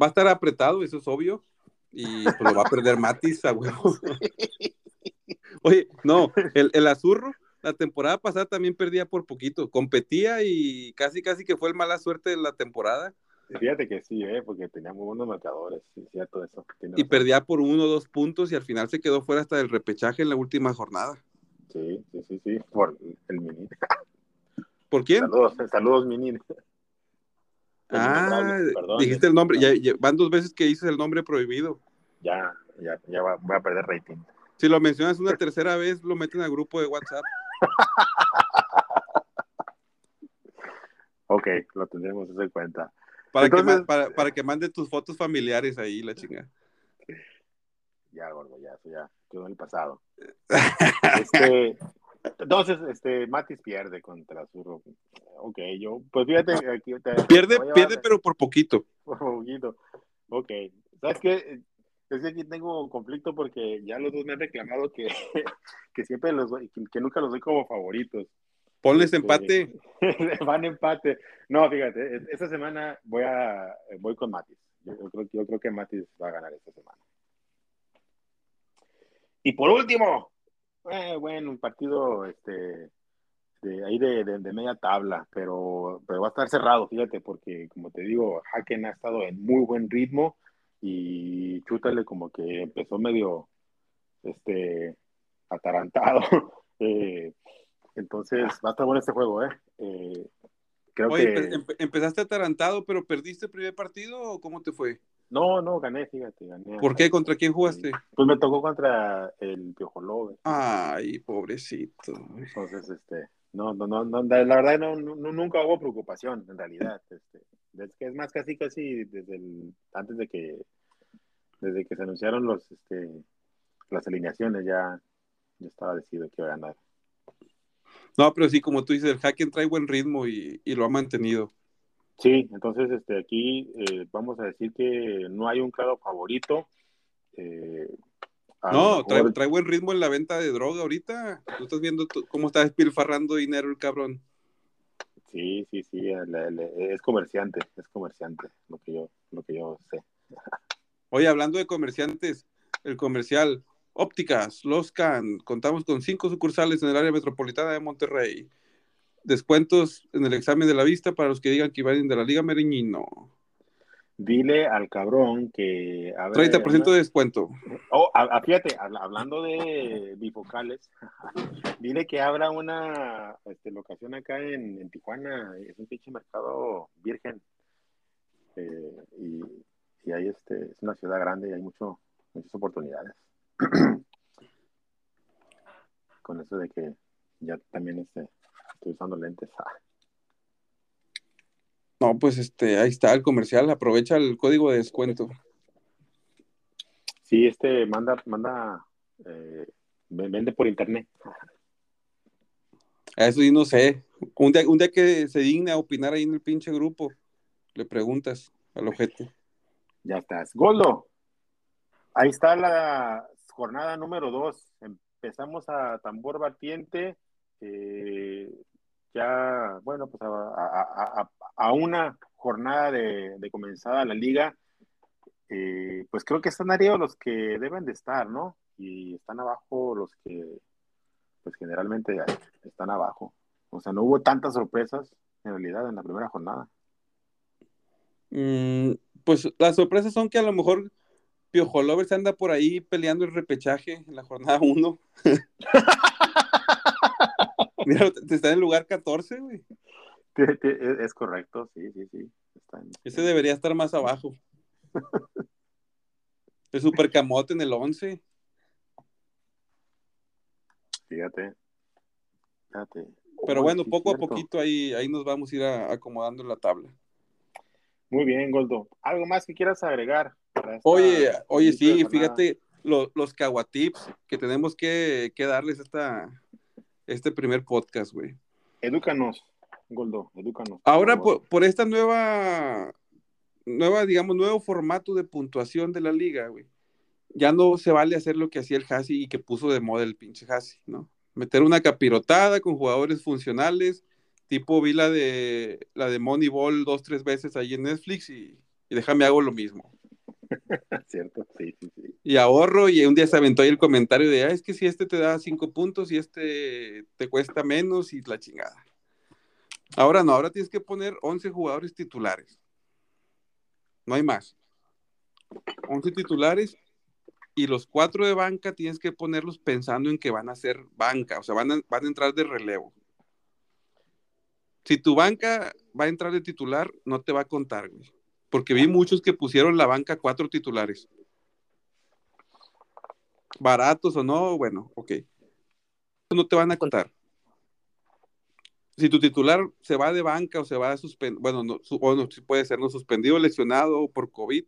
va a estar apretado, eso es obvio. Y pues lo va a perder Matis a huevo. [LAUGHS] Oye, no, el, el Azurro la temporada pasada también perdía por poquito. Competía y casi, casi que fue el mala suerte de la temporada. Fíjate que sí, ¿eh? porque tenía muy buenos marcadores, sí, cierto eso. Y perdía por uno o dos puntos y al final se quedó fuera hasta del repechaje en la última jornada. Sí, sí, sí, sí, por el mini. ¿Por quién? Saludos, saludos mini. Ah, dijiste el nombre, ya, van dos veces que dices el nombre prohibido. Ya, ya, ya voy a perder rating. Si lo mencionas una tercera vez, lo meten al grupo de WhatsApp. ok, lo tendremos en cuenta. Para, que, para, para que mande tus fotos familiares ahí, la chinga. Ya, gordo, ya, eso ya quedó en el pasado. [LAUGHS] este, entonces, este, Matis pierde contra su Ok, yo, pues fíjate, aquí pierde, pierde, pero por poquito. [LAUGHS] Por poquito. Ok. ¿Sabes qué? Es que aquí tengo un conflicto porque ya los dos me han reclamado que, [LAUGHS] que siempre los doy, que, nunca los doy como favoritos. Ponles este, empate. [LAUGHS] Van empate. No, fíjate, e, esta semana voy a voy con Matis. Yo, creo, yo creo que Matis va a ganar esta semana. Y por último, eh, bueno, un partido este, de ahí de, de, media tabla, pero, pero va a estar cerrado, fíjate, porque como te digo, Haken ha estado en muy buen ritmo y Chútale como que empezó medio este atarantado. [LAUGHS] eh, entonces va a estar bueno este juego, ¿eh? eh creo que... empezaste atarantado, pero perdiste el primer partido o cómo te fue? No, no, gané, fíjate, gané. ¿Por qué? ¿Contra quién jugaste? Pues me tocó contra el Piojo Lobe. Ay, pobrecito. Entonces, este, no, no, no, no la verdad no, nunca hubo preocupación, en realidad. Este, es que es más casi, casi desde el, antes de que, desde que se anunciaron los, este, las alineaciones ya, ya estaba decidido que iba a ganar. No, pero sí, como tú dices, el Hacken trae buen ritmo y, y lo ha mantenido. Sí, entonces este, aquí eh, vamos a decir que no hay un claro favorito. Eh, no, trae, buen ritmo en la venta de droga ahorita. Tú estás viendo cómo está despilfarrando dinero el cabrón. Sí, sí, sí, es comerciante, es comerciante, lo que yo, lo que yo sé. [LAUGHS] Oye, hablando de comerciantes, el comercial Ópticas, Los Can, contamos con cinco sucursales en el área metropolitana de Monterrey descuentos en el examen de la vista para los que digan que van de la Liga Mereñino. Dile al cabrón que... 30% de descuento. Oh, fíjate, hablando de bifocales, [LAUGHS] dile que abra una este, locación acá en, Tijuana, es un pinche mercado virgen. Eh, y, y ahí este, es una ciudad grande y hay mucho, muchas oportunidades. [CLEARS THROAT] Con eso de que ya también este, estoy usando lentes. Ah. No, pues este, ahí está el comercial, aprovecha el código de descuento. Sí, este manda, manda, eh, vende por internet. A eso sí no sé. Un día, un día que se digne a opinar ahí en el pinche grupo, le preguntas al objeto. Ya estás. Goldo, ahí está la jornada número dos. Empezamos a tambor batiente. Eh, ya, bueno, pues a, una jornada de, de, comenzada la liga, eh, pues creo que están arriba los que deben de estar, ¿no? Y están abajo los que, pues generalmente están abajo. O sea, no hubo tantas sorpresas en realidad en la primera jornada. Mm, pues las sorpresas son que a lo mejor Piojo Lovers anda por ahí peleando el repechaje en la jornada 1. [LAUGHS] Mira, te está en el lugar 14, güey. Es correcto, sí, sí, sí. Ese debería estar más abajo. [LAUGHS] el supercamote en el 11. Fíjate. Fíjate. Pero bueno, poco a poquito ahí, ahí nos vamos a ir acomodando en la tabla. Muy bien, Goldo. ¿Algo más que quieras agregar? Oye, oye, sí, fíjate, los, los caguatips que tenemos que, que darles esta, este primer podcast, güey. Edúcanos, Goldo, edúcanos. Ahora, por, esta nueva, nueva, digamos, nuevo formato de puntuación de la liga, güey, ya no se vale hacer lo que hacía el Hasi y que puso de moda el pinche Hasi, ¿no? Meter una capirotada con jugadores funcionales, tipo vi la de, la de Moneyball dos, tres veces ahí en Netflix y, y déjame hago lo mismo. [LAUGHS] Cierto, sí, sí, sí. Y ahorro, y un día se aventó ahí el comentario de, ah, es que si este te da cinco puntos y este te cuesta menos y la chingada. Ahora no, ahora tienes que poner 11 jugadores titulares. No hay más. 11 titulares y los cuatro de banca tienes que ponerlos pensando en que van a ser banca, o sea, van a, van a entrar de relevo. Si tu banca va a entrar de titular, no te va a contar, güey porque vi muchos que pusieron la banca cuatro titulares. Baratos o no, bueno, ok. No te van a contar. Si tu titular se va de banca o se va a suspender, bueno, no, bueno, puede ser no suspendido, lesionado por COVID,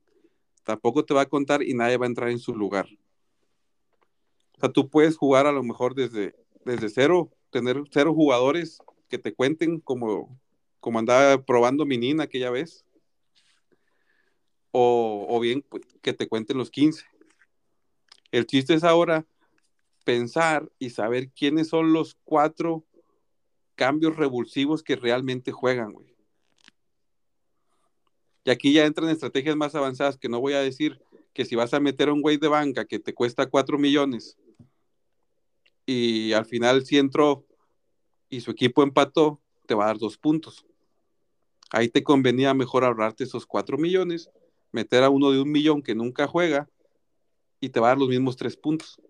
tampoco te va a contar y nadie va a entrar en su lugar. O sea, tú puedes jugar a lo mejor desde, desde cero, tener cero jugadores que te cuenten como, como andaba probando mi nina aquella vez o, bien pues, que te cuenten los 15. El chiste es ahora pensar y saber quiénes son los cuatro cambios revulsivos que realmente juegan, güey. Y aquí ya entran estrategias más avanzadas que no voy a decir que si vas a meter a un güey de banca que te cuesta 4 millones y al final sí entró y su equipo empató, te va a dar dos puntos. Ahí te convenía mejor ahorrarte esos cuatro millones, meter a uno de un millón que nunca juega y te va a dar los mismos tres puntos.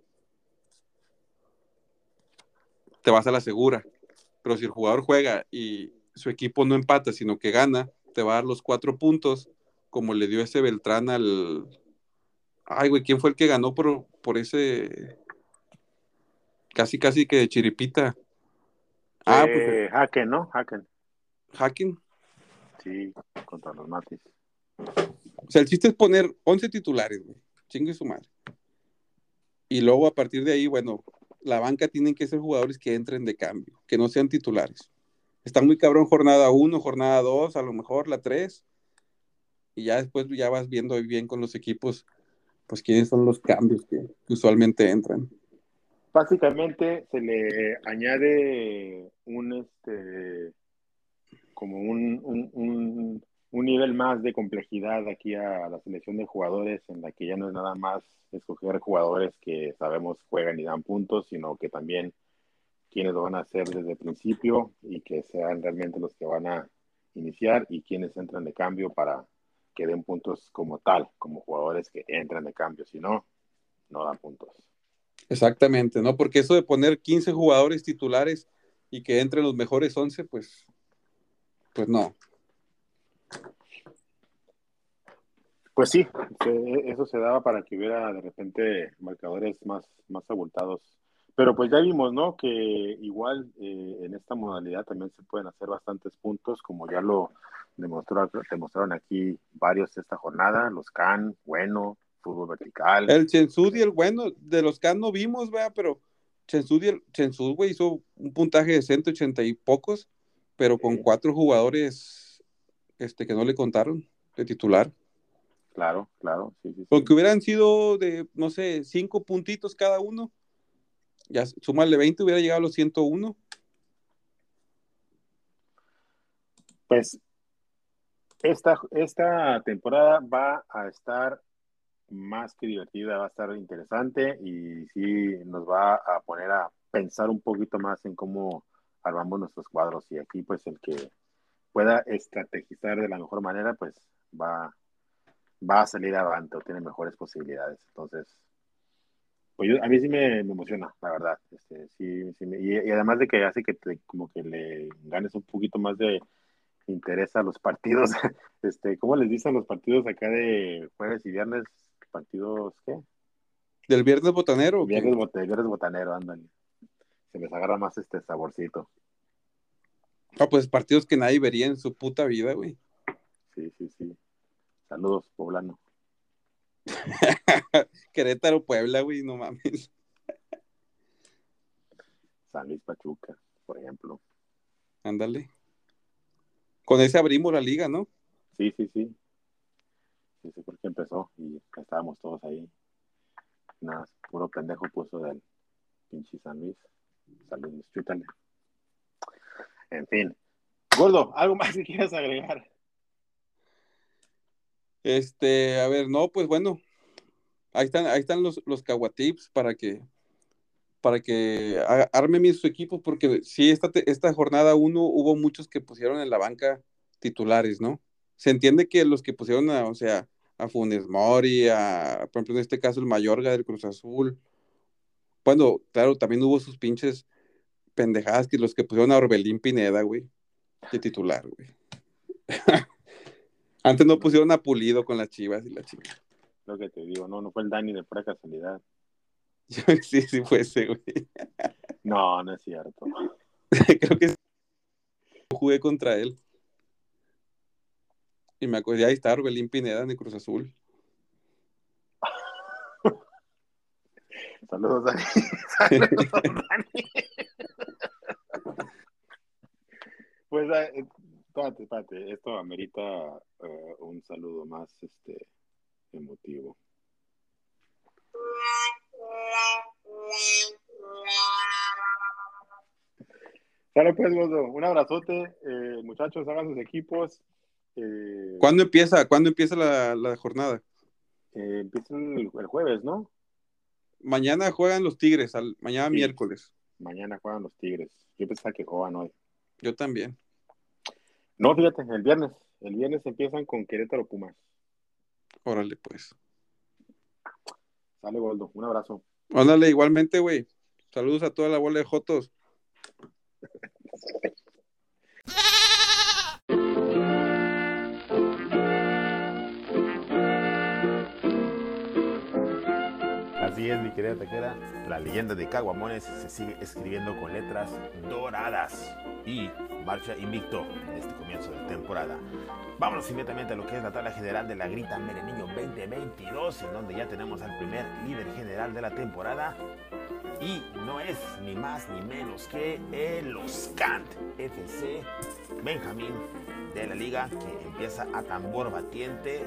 Te vas a la segura. Pero si el jugador juega y su equipo no empata, sino que gana, te va a dar los cuatro puntos, como le dio ese Beltrán al. Ay, güey, ¿quién fue el que ganó por, por ese. Casi, casi que de chiripita? Ah, pues. Eh, Haken, ¿no? Haken. Haken. Sí, contra los Matis. O sea, el chiste es poner 11 titulares, güey. Chingue su madre. Y luego a partir de ahí, bueno, la banca tienen que ser jugadores que entren de cambio, que no sean titulares. Está muy cabrón jornada 1, jornada 2, a lo mejor la 3. Y ya después ya vas viendo bien con los equipos, pues quiénes son los cambios que, usualmente entran. Básicamente se le añade un este como un, un, un, nivel más de complejidad aquí a la selección de jugadores, en la que ya no es nada más escoger jugadores que sabemos juegan y dan puntos, sino que también quienes lo van a hacer desde el principio y que sean realmente los que van a iniciar y quienes entran de cambio para que den puntos como tal, como jugadores que entran de cambio, si no, no dan puntos. Exactamente, ¿no? Porque eso de poner 15 jugadores titulares y que entren los mejores 11, pues, pues no. Pues sí, eso se daba para que hubiera de repente marcadores más, más abultados. Pero pues ya vimos, ¿no? Que igual eh, en esta modalidad también se pueden hacer bastantes puntos, como ya lo demostró, demostraron aquí varios esta jornada, los Can, bueno, fútbol vertical. El Chensud y el bueno, de los Can no vimos, vea, pero Chensud, y el, Chensud, güey, hizo un puntaje de 180 y pocos, pero con cuatro jugadores este, que no le contaron de titular. Claro, claro. Sí, sí, Porque hubieran sido de, no sé, cinco puntitos cada uno. Ya sumarle 20, hubiera llegado a los 101. Pues esta, esta temporada va a estar más que divertida, va a estar interesante y sí nos va a poner a pensar un poquito más en cómo armamos nuestros cuadros y aquí pues el que pueda estrategizar de la mejor manera pues va va a salir adelante o tiene mejores posibilidades. Entonces, pues a mí sí me, emociona, la verdad. Este, sí, sí y, además de que hace que como que le ganes un poquito más de interés a los partidos. [LAUGHS] Este, ¿Cómo les dicen los partidos acá de jueves y viernes? ¿Partidos qué? ¿Del viernes botanero? Viernes, viernes botanero, andan. Se les agarra más este saborcito. Ah, pues partidos que nadie vería en su puta vida, güey. Sí, sí, sí. Saludos, poblano. [LAUGHS] Querétaro, Puebla, güey, no mames. San Luis Pachuca, por ejemplo. Ándale. Con ese abrimos la liga, ¿no? Sí, sí, sí. Sí, sí, porque empezó y estábamos todos ahí. Nada, puro pendejo puso del pinche San Luis. Saludos, chútale. En fin. Gordo, ¿algo más que quieras agregar? Este, a ver, no, pues bueno, ahí están, ahí están los, los Kawatips para que, para que arme mis su equipo, porque sí, esta, esta jornada uno hubo muchos que pusieron en la banca titulares, ¿no? Se entiende que los que pusieron, a, o sea, a Funes Mori, a, por ejemplo, en este caso el Mayorga del Cruz Azul. Bueno, claro, también hubo sus pinches pendejadas que los que pusieron a Orbelín Pineda, güey, de titular, güey. [LAUGHS] Antes no pusieron a Pulido con las chivas y la chica. Lo que te digo, no, no fue el Dani de pura casualidad. [LAUGHS] sí, sí fue ese, güey. No, no es cierto. [LAUGHS] Creo que jugué contra él. Y me acordé, ahí está Orbelín Pineda de Cruz Azul. [LAUGHS] Saludos, Dani. Saludos, Dani. pues eh, espérate, espérate, esto amerita eh, un saludo más este emotivo. Sale pues, Godo. Un abrazote. Eh, muchachos, hagan sus equipos. Eh, ¿Cuándo empieza? ¿Cuándo empieza la, la jornada? empieza el, jueves, ¿no? Mañana juegan los Tigres, al, mañana miércoles. Mañana juegan los Tigres. Yo pensaba que jugaban hoy. Yo también. No, fíjate, el viernes. El viernes empiezan con Querétaro Pumas. Órale, pues. Sale, Goldo. Un abrazo. Ándale, igualmente, güey. Saludos a toda la bola de Jotos. Así es, mi querida taquera. La leyenda de Caguamones se sigue escribiendo con letras doradas y marcha invicto en este comienzo de temporada. Vámonos inmediatamente a lo que es la tabla general de la Grita Mereniño 2022, en donde ya tenemos al primer líder general de la temporada. Y no es ni más ni menos que el Oscant FC Benjamín de la liga que empieza a tambor batiente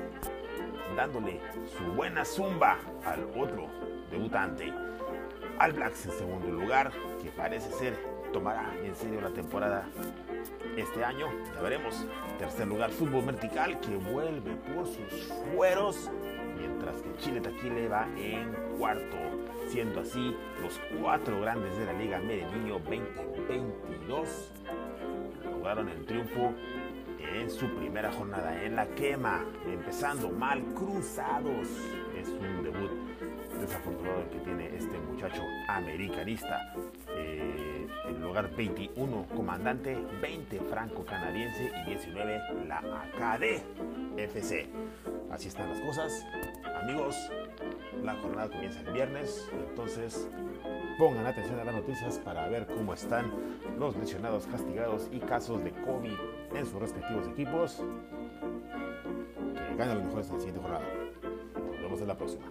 dándole su buena zumba al otro debutante. Al Blacks en segundo lugar, que parece ser tomará en serio la temporada este año. Ya veremos. Tercer lugar, Fútbol Vertical, que vuelve por sus fueros, mientras que Chile Taquile va en cuarto, siendo así los cuatro grandes de la Liga Medellín 2022 lograron el triunfo en su primera jornada en la quema, empezando mal cruzados. Es un debut desafortunado el que tiene este muchacho americanista. Eh, el lugar 21 Comandante, 20 Franco Canadiense y 19 la AKD FC. Así están las cosas. Amigos, la jornada comienza el viernes, entonces pongan atención a las noticias para ver cómo están los lesionados, castigados y casos de COVID en sus respectivos equipos. Que ganen los mejores en la siguiente jornada. Nos vemos en la próxima.